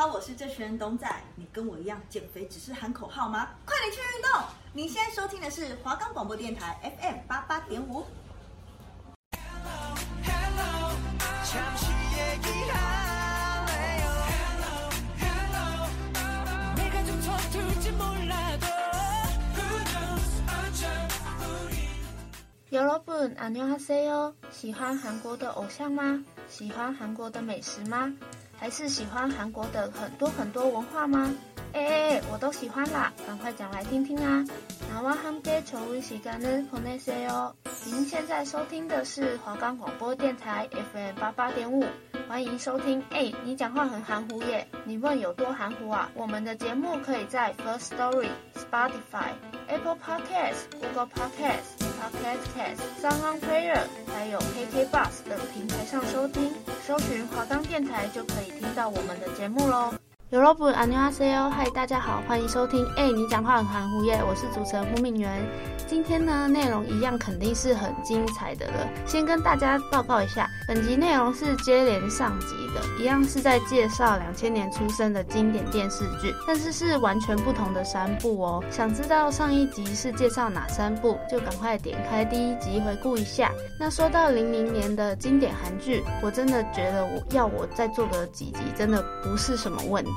好，我是这群人董仔。你跟我一样减肥只是喊口号吗？快点去运动！你现在收听的是华冈广播电台 FM 八八点五。여러분，안녕하세요。喜欢韩国的偶像吗？喜欢韩国的美食吗？ 还是喜欢韩国的很多很多文化吗？哎哎哎，我都喜欢啦，赶快讲来听听啊！나와함께좋은시간을보내세요。您现在收听的是华冈广播电台 FM 八八点五，欢迎收听。哎，你讲话很含糊耶，你问有多含糊啊？我们的节目可以在 First Story、Spotify、Apple Podcasts、Google Podcasts。Podcast Cast、SoundOnPlayer，还有 KK Bus 等平台上收听， 搜寻华冈电台就可以听到我们的节目喽。Europe a n i v e r so，hi，大家好，欢迎收听。哎、你讲话很含糊耶，我是主持人胡敏元。今天呢，内容一样肯定是很精彩的了。先跟大家报告一下，本集内容是接连上集的，一样是在介绍两千年出生的经典电视剧，但是是完全不同的三部哦。想知道上一集是介绍哪三部，就赶快点开第一集回顾一下。那说到零零年的经典韩剧，我真的觉得我要我再做个几集，真的不是什么问题。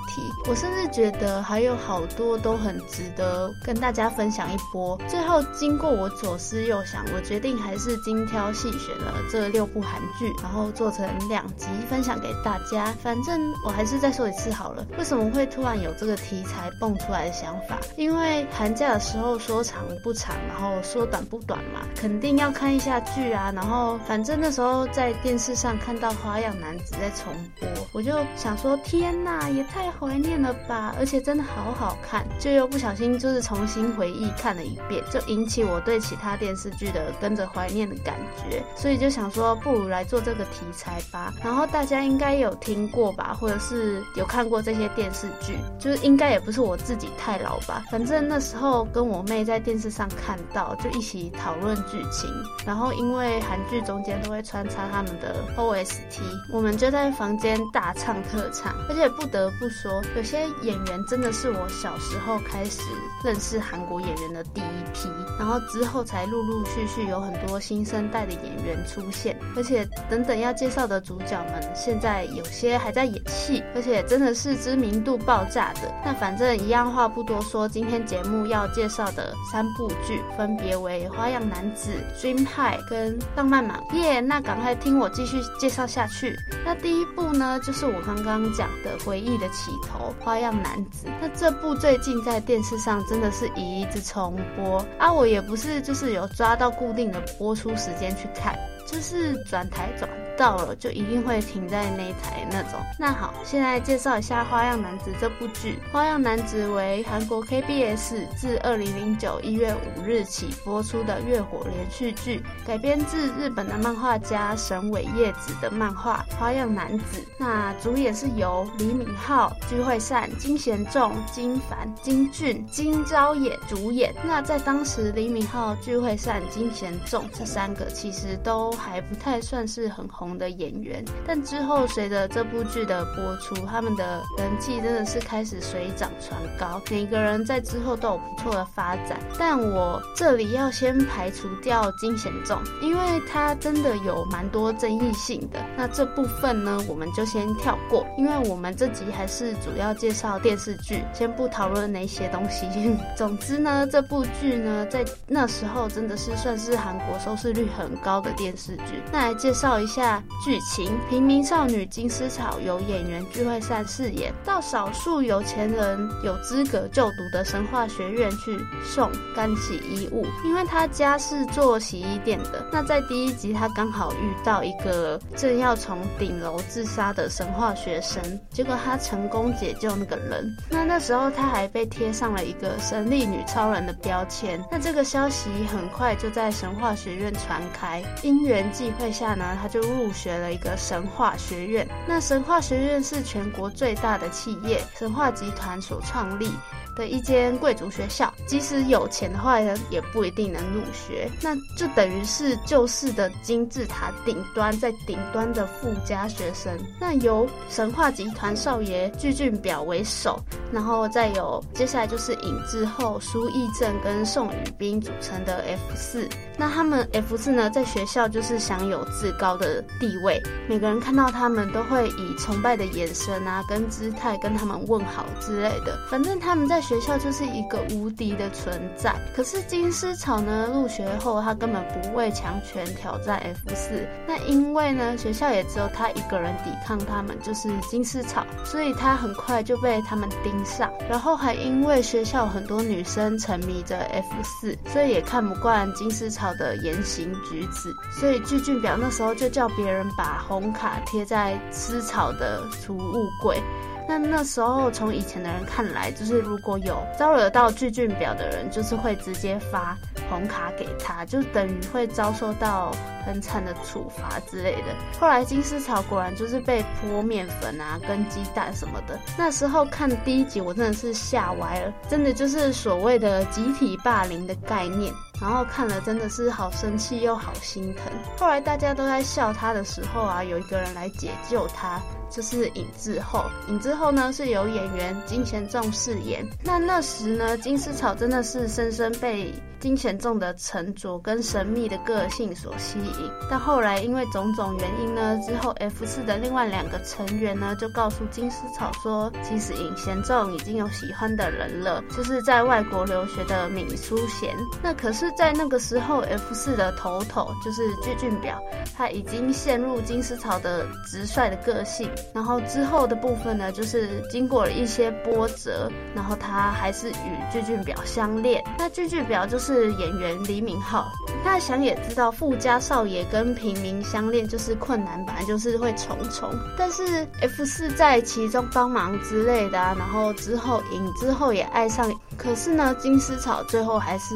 我甚至觉得还有好多都很值得跟大家分享一波。最后。经过我左思右想，我决定还是精挑细选了这六部韩剧，然后做成两集分享给大家。反正我还是再说一次好了，为什么会突然有这个题材蹦出来的想法？因为寒假的时候说长不长，然后说短不短嘛，肯定要看一下剧啊。然后反正那时候在电视上看到《花样男子》在重播，我就想说天呐，也太怀念了吧！而且真的好好看，就又不小心就是重新回忆看了一遍，就引起。我对其他电视剧的跟着怀念的感觉，所以就想说，不如来做这个题材吧。然后大家应该有听过吧，或者是有看过这些电视剧，就是应该也不是我自己太老吧。反正那时候跟我妹在电视上看到，就一起讨论剧情。然后因为韩剧中间都会穿插他们的 OST，我们就在房间大唱特唱。而且不得不说，说有些演员真的是我小时候开始认识韩国演员的第一批。然后之后才陆陆续续有很多新生代的演员出现，而且等等要介绍的主角们，现在有些还在演戏，而且真的是知名度爆炸的。那反正一样话不多说，今天节目要介绍的三部剧分别为《花样男子》、《Dream High》跟《浪漫满屋》。耶，那赶快听我继续介绍下去。那第一部呢，就是我刚刚讲的回忆的起头，《花样男子》。那这部最近在电视上真的是一直重播啊，我。也不是，就是有抓到固定的播出时间去看，就是转台转。到了就一定会停在那一台那种。那好，现在介绍一下《花样男子》这部剧。《花样男子》为韩国 KBS 自二零零九一月五日起播出的月火连续剧，改编自日本的漫画家神尾叶子的漫画《花样男子》。那主演是由李敏镐、具惠善、金贤重、金凡、金俊、金昭演主演。那在当时，李敏镐、具惠善、金贤重这三个其实都还不太算是很红的演员，但之后随着这部剧的播出，他们的人气真的是开始水涨船高，每个人在之后都有不错的发展。但我这里要先排除掉金贤重，因为他真的有蛮多争议性的。那这部分呢，我们就先跳过，因为我们这集还是主要介绍电视剧，先不讨论那些东西。总之呢，这部剧呢，在那时候真的是算是韩国收视率很高的电视剧。那来介绍一下。剧情：平民少女金丝草由演员具惠善饰演，到少数有钱人有资格就读的神话学院去送干洗衣物，因为他家是做洗衣店的。那在第一集，他刚好遇到一个正要从顶楼自杀的神话学生，结果他成功解救那个人。那那时候他还被贴上了一个神力女超人的标签。那这个消息很快就在神话学院传开，因缘际会下呢，他就入。入学了一个神话学院，那神话学院是全国最大的企业神话集团所创立。的一间贵族学校，即使有钱的话呢，也不一定能入学。那就等于是旧式的金字塔顶端，在顶端的富家学生。那由神话集团少爷具俊表为首，然后再有接下来就是尹志厚、苏义正跟宋宇彬组成的 F 四。那他们 F 四呢，在学校就是享有至高的地位，每个人看到他们都会以崇拜的眼神啊，跟姿态跟他们问好之类的。反正他们在学校就是一个无敌的存在。可是金丝草呢，入学后他根本不畏强权挑战 F 四。那因为呢，学校也只有他一个人抵抗他们，就是金丝草，所以他很快就被他们盯上。然后还因为学校很多女生沉迷着 F 四，所以也看不惯金丝草的言行举止，所以巨俊表那时候就叫别人把红卡贴在丝草的储物柜。那那时候从以前的人看来，就是如果有招惹到巨俊表的人，就是会直接发红卡给他，就等于会遭受到很惨的处罚之类的。后来金丝草果然就是被泼面粉啊，跟鸡蛋什么的。那时候看第一集，我真的是吓歪了，真的就是所谓的集体霸凌的概念。然后看了真的是好生气又好心疼。后来大家都在笑他的时候啊，有一个人来解救他，就是尹志厚。尹志厚呢是由演员金贤重饰演。那那时呢，金丝草真的是深深被金贤重的沉着跟神秘的个性所吸引。但后来因为种种原因呢，之后 F 四的另外两个成员呢就告诉金丝草说，其实尹贤重已经有喜欢的人了，就是在外国留学的闵书贤。那可是。是在那个时候，F 四的头头就是具俊表，他已经陷入金丝草的直率的个性。然后之后的部分呢，就是经过了一些波折，然后他还是与具俊表相恋。那具俊表就是演员李敏镐，大家想也知道，富家少爷跟平民相恋就是困难，本来就是会重重。但是 F 四在其中帮忙之类的啊，然后之后影之后也爱上，可是呢，金丝草最后还是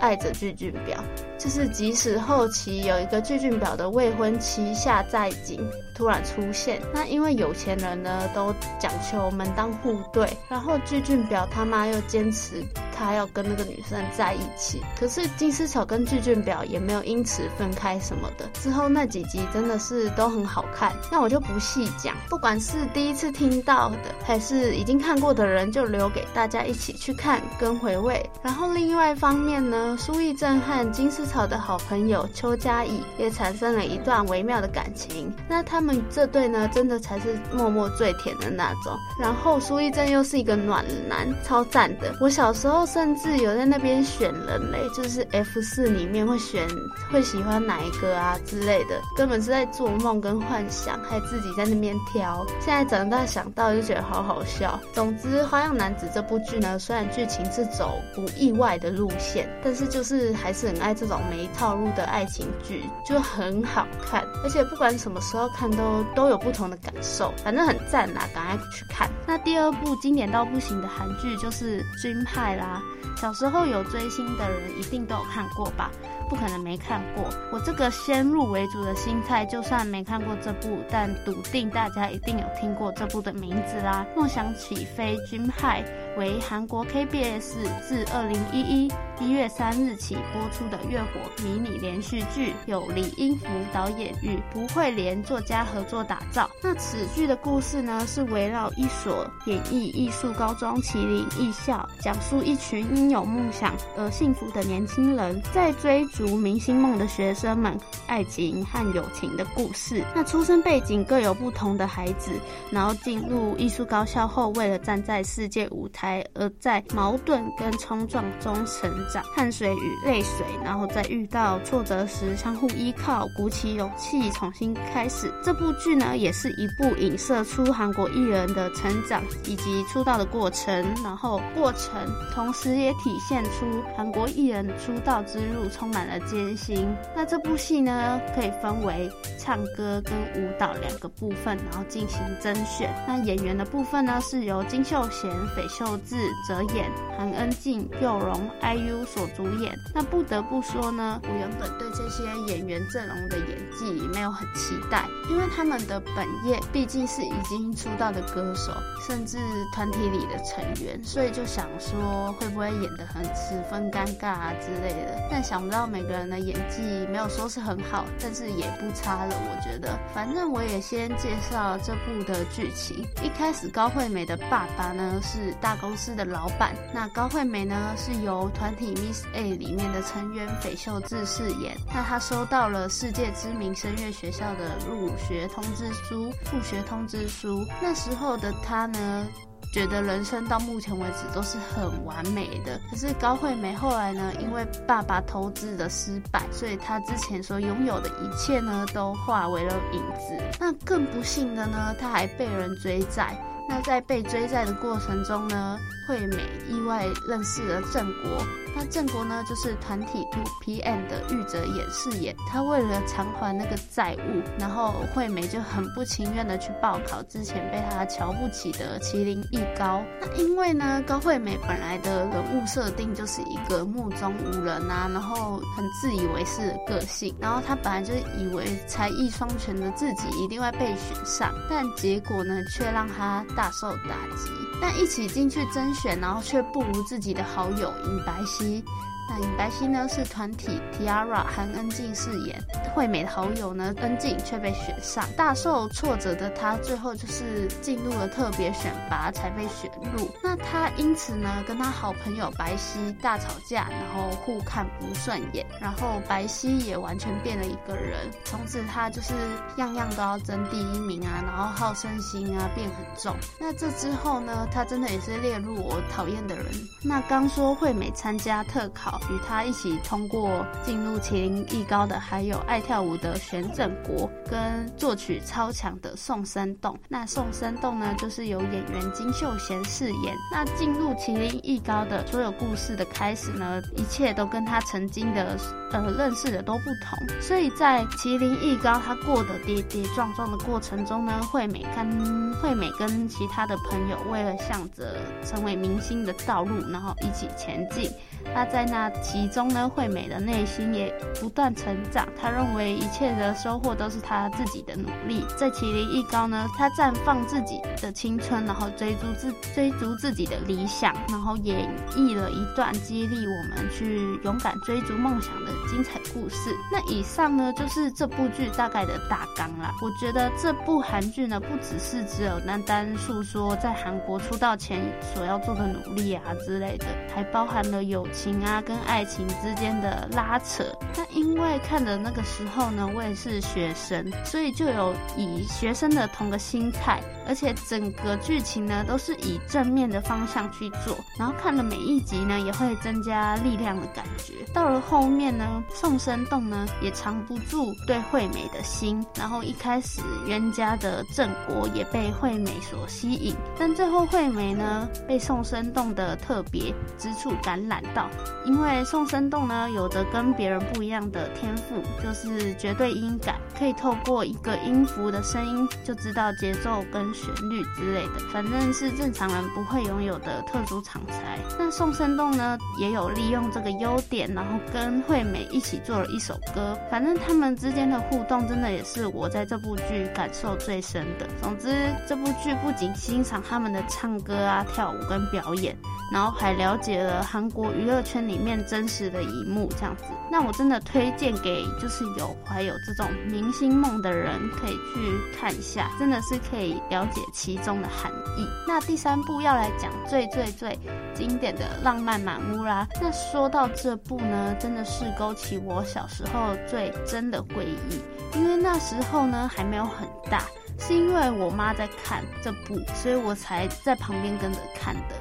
爱。着具俊表，就是即使后期有一个具俊表的未婚妻夏在景突然出现，那因为有钱人呢都讲求门当户对，然后具俊表他妈又坚持他要跟那个女生在一起，可是金丝草跟具俊表也没有因此分开什么的。之后那几集真的是都很好看，那我就不细讲，不管是第一次听到的还是已经看过的人，就留给大家一起去看跟回味。然后另外一方面呢，苏翊政和金丝草的好朋友邱嘉怡也产生了一段微妙的感情。那他们这对呢，真的才是默默最甜的那种。然后苏翊政又是一个暖男，超赞的。我小时候甚至有在那边选人嘞，就是 F 四里面会选会喜欢哪一个啊之类的，根本是在做梦跟幻想，还自己在那边挑。现在长大想到就觉得好好笑。总之，《花样男子》这部剧呢，虽然剧情是走不意外的路线，但是就是还是很爱这种没套路的爱情剧，就很好看。而且不管什么时候看都都有不同的感受，反正很赞啦，赶快去看。那第二部经典到不行的韩剧就是《军派》啦，小时候有追星的人一定都有看过吧？不可能没看过。我这个先入为主的心态，就算没看过这部，但笃定大家一定有听过这部的名字啦。《梦想起飞》《军派》为韩国 KBS 自二零一一一月三日起播出的月火迷你连续剧，由李英福导演与朴惠莲作家合作打造。那此剧的故事呢，是围绕一所演艺艺术高中麒麟艺校，讲述一群因有梦想而幸福的年轻人在追逐。明星梦的学生们，爱情和友情的故事。那出生背景各有不同的孩子，然后进入艺术高校后，为了站在世界舞台，而在矛盾跟冲撞中成长，汗水与泪水，然后在遇到挫折时相互依靠，鼓起勇气重新开始。这部剧呢，也是一部影射出韩国艺人的成长以及出道的过程，然后过程，同时也体现出韩国艺人出道之路充满。满了艰辛。那这部戏呢，可以分为唱歌跟舞蹈两个部分，然后进行甄选。那演员的部分呢，是由金秀贤、斐秀智、泽演、韩恩静、佑荣、IU 所主演。那不得不说呢，我原本对这些演员阵容的演技没有很期待，因为他们的本业毕竟是已经出道的歌手，甚至团体里的成员，所以就想说会不会演得很十分尴尬啊之类的。但想不到每个人的演技没有说是很好，但是也不差了，我觉得。反正我也先介绍这部的剧情。一开始高惠美的爸爸呢是大公司的老板，那高惠美呢是由团体 Miss A 里面的成员斐秀智饰演。那她收到了世界知名声乐学校的入学通知书，入学通知书。那时候的她呢，觉得人生到目前为止都是很完美的。可是高惠美后来呢，因为爸爸投资的失败，所以她之前所拥有的一切呢，都化为了影子。那更不幸的呢，她还被人追债。那在被追债的过程中呢，惠美意外认识了郑国。那正国呢，就是团体 to pm 的玉泽演饰演。他为了偿还那个债务，然后惠美就很不情愿的去报考之前被他瞧不起的麒麟艺高。那因为呢，高惠美本来的人物设定就是一个目中无人啊，然后很自以为是的个性。然后他本来就以为才艺双全的自己一定会被选上，但结果呢，却让他大受打击。但一起进去甄选，然后却不如自己的好友尹白皙。那白希呢，是团体 Tiara 韩恩静饰演，惠美的好友呢，恩静却被选上，大受挫折的她最后就是进入了特别选拔才被选入。那她因此呢，跟她好朋友白希大吵架，然后互看不顺眼，然后白希也完全变了一个人，从此她就是样样都要争第一名啊，然后好胜心啊变很重。那这之后呢，她真的也是列入我讨厌的人。那刚说惠美参加特考。与他一起通过进入麒麟艺高的，还有爱跳舞的玄正国跟作曲超强的宋生栋。那宋生栋呢，就是由演员金秀贤饰演。那进入麒麟艺高的所有故事的开始呢，一切都跟他曾经的呃认识的都不同。所以在麒麟艺高他过的跌跌撞撞的过程中呢，惠美跟惠美跟其他的朋友为了向着成为明星的道路，然后一起前进。他在那其中呢，惠美的内心也不断成长。他认为一切的收获都是他自己的努力。在麒麟艺高呢，他绽放自己的青春，然后追逐自追逐自己的理想，然后演绎了一段激励我们去勇敢追逐梦想的精彩故事。那以上呢，就是这部剧大概的大纲啦。我觉得这部韩剧呢，不只是只有单单诉说在韩国出道前所要做的努力啊之类的，还包含了有情啊跟爱情之间的拉扯。那因为看的那个时候呢，我也是学生，所以就有以学生的同个心态，而且整个剧情呢都是以正面的方向去做。然后看了每一集呢，也会增加力量的感觉。到了后面呢，宋生栋呢也藏不住对惠美的心，然后一开始冤家的正国也被惠美所吸引，但最后惠美呢被宋生栋的特别之处感染到，因为宋生栋呢有着跟别人不一样的天赋，就是绝对音感，可以透过一个音符的声音就知道节奏跟旋律之类的，反正是正常人不会拥有的特殊长才。那宋生栋呢也有利用这个优点，然后跟惠美一起做了一首歌，反正他们之间的互动真的也是我在这部剧感受最深的。总之，这部剧不仅欣赏他们的唱歌啊、跳舞跟表演。然后还了解了韩国娱乐圈里面真实的一幕，这样子，那我真的推荐给就是有怀有这种明星梦的人可以去看一下，真的是可以了解其中的含义。那第三部要来讲最最最经典的浪漫满屋啦。那说到这部呢，真的是勾起我小时候最真的回忆，因为那时候呢还没有很大，是因为我妈在看这部，所以我才在旁边跟着看的。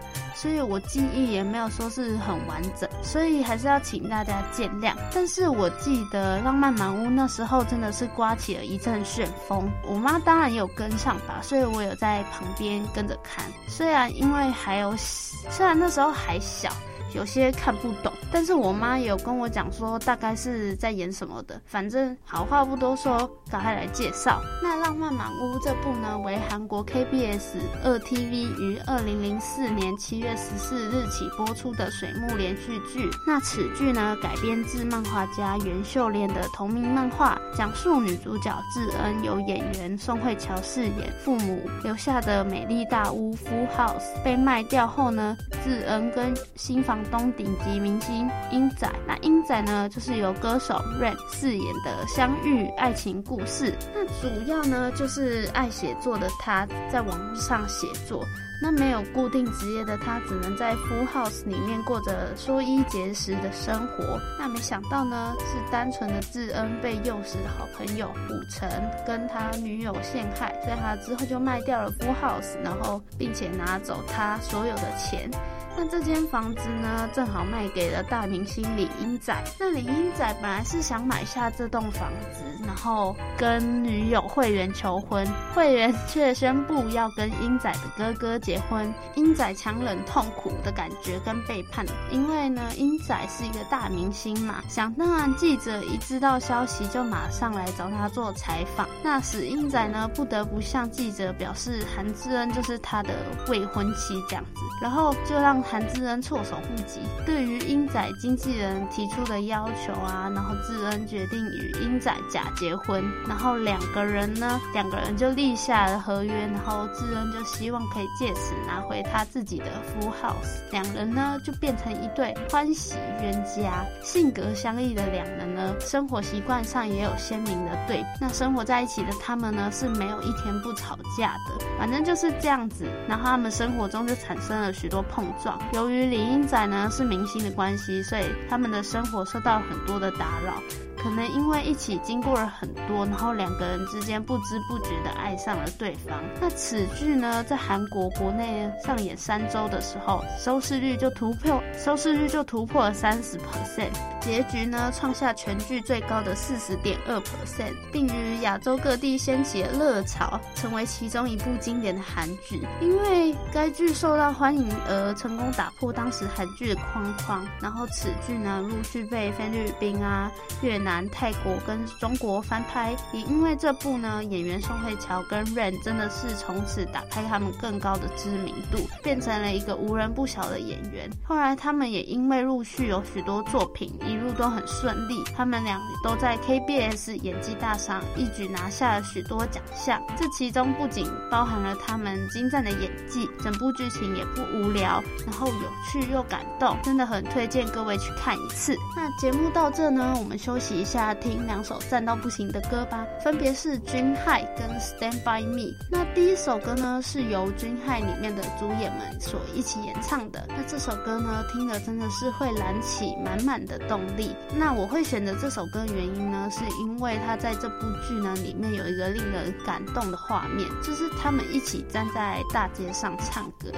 所以我记忆也没有说是很完整，所以还是要请大家见谅。但是我记得《浪漫满屋》那时候真的是刮起了一阵旋风，我妈当然也有跟上吧，所以我有在旁边跟着看。虽然因为还有，虽然那时候还小。有些看不懂，但是我妈有跟我讲说大概是在演什么的。反正好话不多说，赶快来介绍。那《浪漫满屋》这部呢，为韩国 KBS 二 TV 于二零零四年七月十四日起播出的水木连续剧。那此剧呢，改编自漫画家袁秀莲的同名漫画，讲述女主角智恩由演员宋慧乔饰演，父母留下的美丽大屋 Full House 被卖掉后呢，智恩跟新房东顶级明星英仔，那英仔呢，就是由歌手 Rain 饰演的相遇爱情故事。那主要呢，就是爱写作的他，在网络上写作。那没有固定职业的他，只能在 Full House 里面过着说衣节食的生活。那没想到呢，是单纯的智恩被幼时的好朋友武成跟他女友陷害，所以他之后就卖掉了 Full House，然后并且拿走他所有的钱。那这间房子呢，正好卖给了大明星李英仔。那李英仔本来是想买下这栋房子，然后跟女友慧媛求婚，慧媛却宣布要跟英仔的哥哥结结婚。英仔强忍痛苦的感觉跟背叛，因为呢，英仔是一个大明星嘛，想当然记者一知道消息就马上来找他做采访。那使英仔呢不得不向记者表示，韩智恩就是他的未婚妻这样子，然后就让。韩智恩措手不及，对于英仔经纪人提出的要求啊，然后智恩决定与英仔假结婚，然后两个人呢，两个人就立下了合约，然后智恩就希望可以借拿回他自己的 Full House，两人呢就变成一对欢喜冤家。性格相异的两人呢，生活习惯上也有鲜明的对比。那生活在一起的他们呢，是没有一天不吵架的，反正就是这样子。然后他们生活中就产生了许多碰撞。由于李英仔呢是明星的关系，所以他们的生活受到很多的打扰。可能因为一起经过了很多，然后两个人之间不知不觉的爱上了对方。那此剧呢，在韩国国国内上演三周的时候，收视率就突破，收视率就突破了三十 percent，结局呢创下全剧最高的四十点二 percent，并于亚洲各地掀起了热潮，成为其中一部经典的韩剧。因为该剧受到欢迎而成功打破当时韩剧的框框，然后此剧呢陆续被菲律宾啊、越南。泰国跟中国翻拍，也因为这部呢，演员宋慧乔跟 Rain 真的是从此打开他们更高的知名度，变成了一个无人不晓的演员。后来他们也因为陆续有许多作品，一路都很顺利。他们俩都在 KBS 演技大赏一举拿下了许多奖项。这其中不仅包含了他们精湛的演技，整部剧情也不无聊，然后有趣又感动，真的很推荐各位去看一次。那节目到这呢，我们休息一下听两首赞到不行的歌吧，分别是《Dream High》跟《Stand By Me》。那第一首歌呢，是由《Dream High》里面的主演们所一起演唱的。那这首歌呢，听了真的是会燃起满满的动力。那我会选择这首歌原因呢，是因为他在这部剧呢里面有一个令人感动的画面，就是他们一起站在大街上唱歌，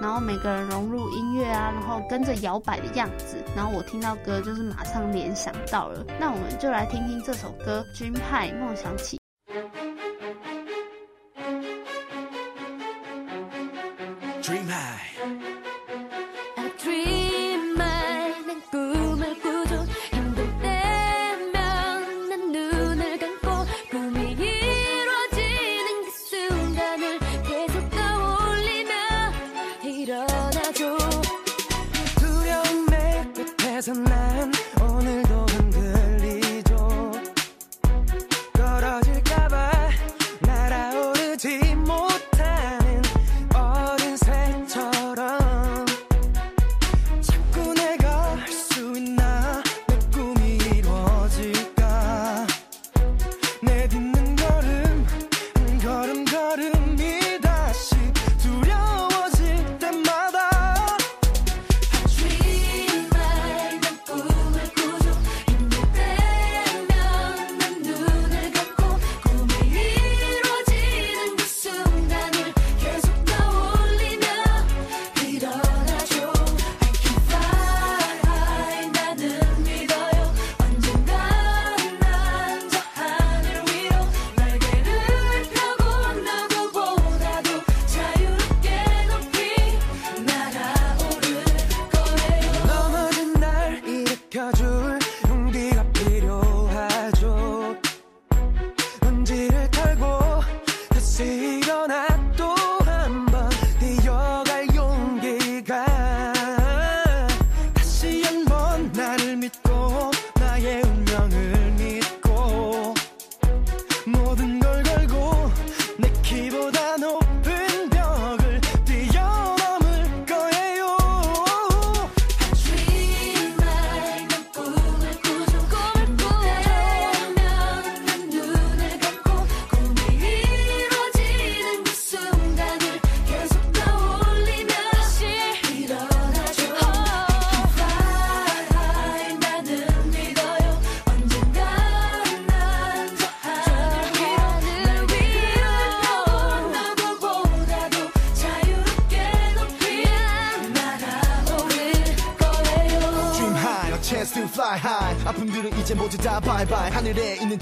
然后每个人融入音乐啊，然后跟着摇摆的样子，然后我听到歌就是马上联想到了。那我们。就来听听这首歌《军派》梦想起。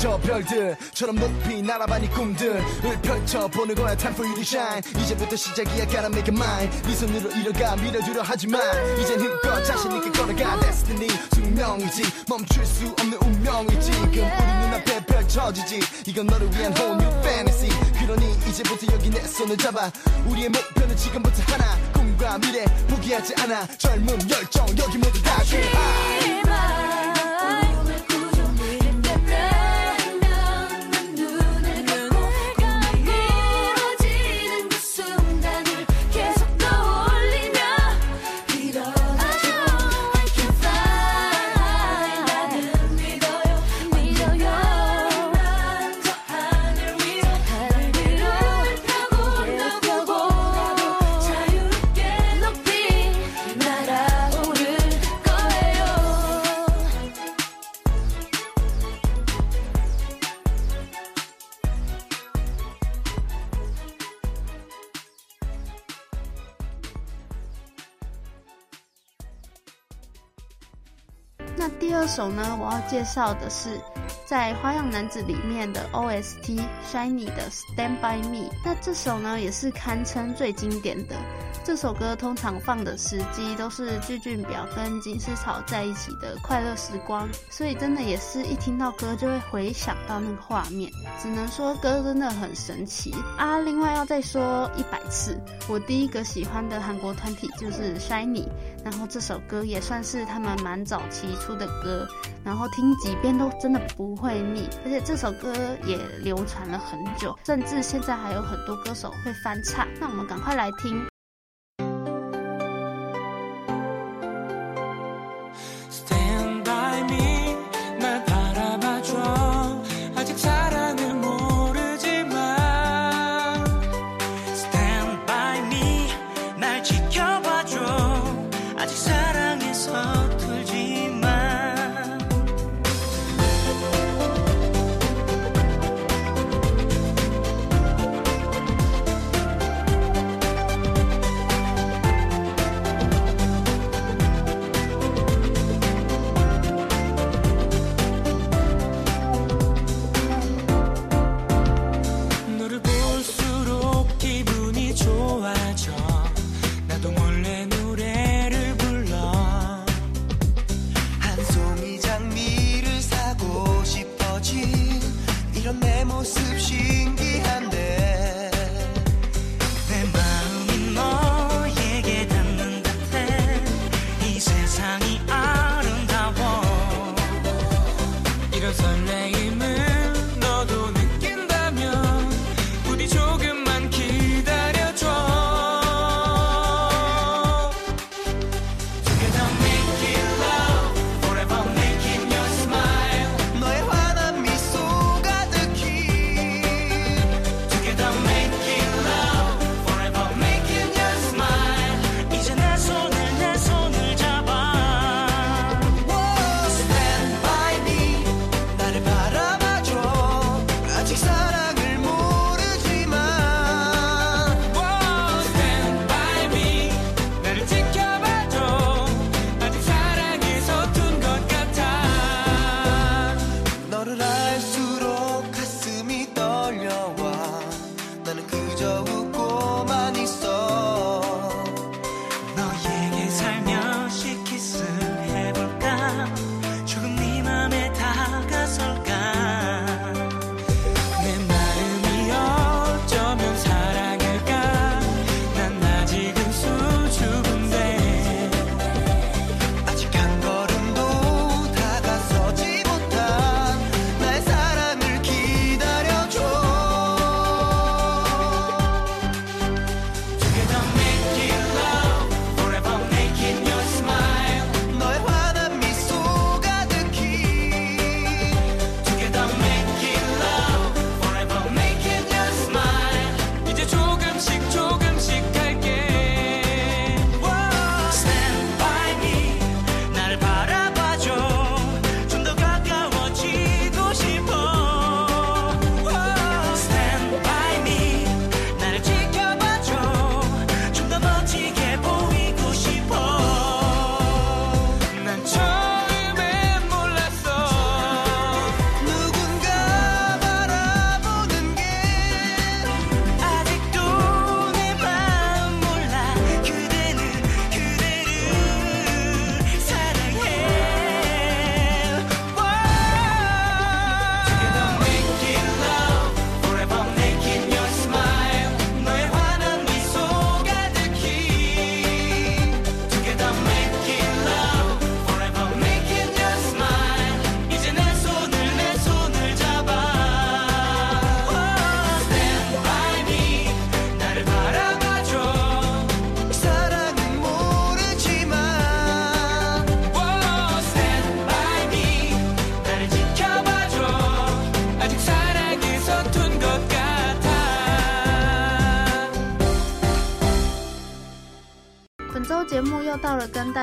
저 별들처럼 높이 날아봐 네 꿈들을 펼쳐보는 거야 time for you to shine. 이제부터 시작이야 gotta make it mine 네 손으로 이뤄가 밀어주려 하지만 이젠 힘껏 자신 있게 걸어가. Destiny 숙명이지 멈출 수 없는 운명이지. 지금 우리 눈앞에 펼쳐지지. 이건 너를 위한 whole new fantasy. 그러니 이제부터 여기 내 손을 잡아. 우리의 목표는 지금부터 하나. 꿈과 미래 포기하지 않아. 젊음 열정 여기 모두 다 high 这首呢，我要介绍的是在《花样男子》里面的 OST Shiny 的 Stand by Me。那这首呢，也是堪称最经典的。这首歌通常放的时机都是具俊表跟金丝草在一起的快乐时光，所以真的也是一听到歌就会回想到那个画面。只能说歌真的很神奇啊！另外要再说一百次，我第一个喜欢的韩国团体就是 Shiny，然后这首歌也算是他们蛮早期出的歌，然后听几遍都真的不会腻，而且这首歌也流传了很久，甚至现在还有很多歌手会翻唱。那我们赶快来听。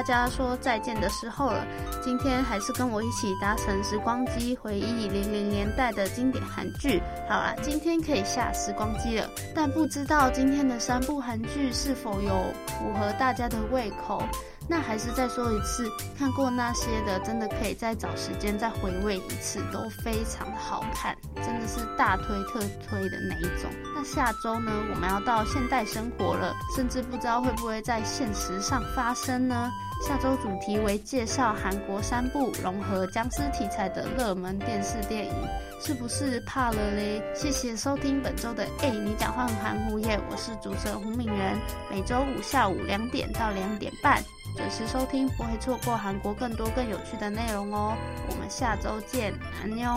大家说再见的时候了。今天还是跟我一起搭乘时光机，回忆零零年代的经典韩剧。好啦，今天可以下时光机了，但不知道今天的三部韩剧是否有符合大家的胃口。那还是再说一次，看过那些的，真的可以再找时间再回味一次，都非常好看，真的是大推特推的那一种。那下周呢，我们要到现代生活了，甚至不知道会不会在现实上发生呢？下周主题为介绍韩国三部融合僵尸题材的热门电视电影，是不是怕了嘞？谢谢收听本周的哎，你讲话很含糊耶，我是主持人胡敏媛，每周五下午两点到两点半。准时收听，不会错过韩国更多更有趣的内容哦。我们下周见，安妞。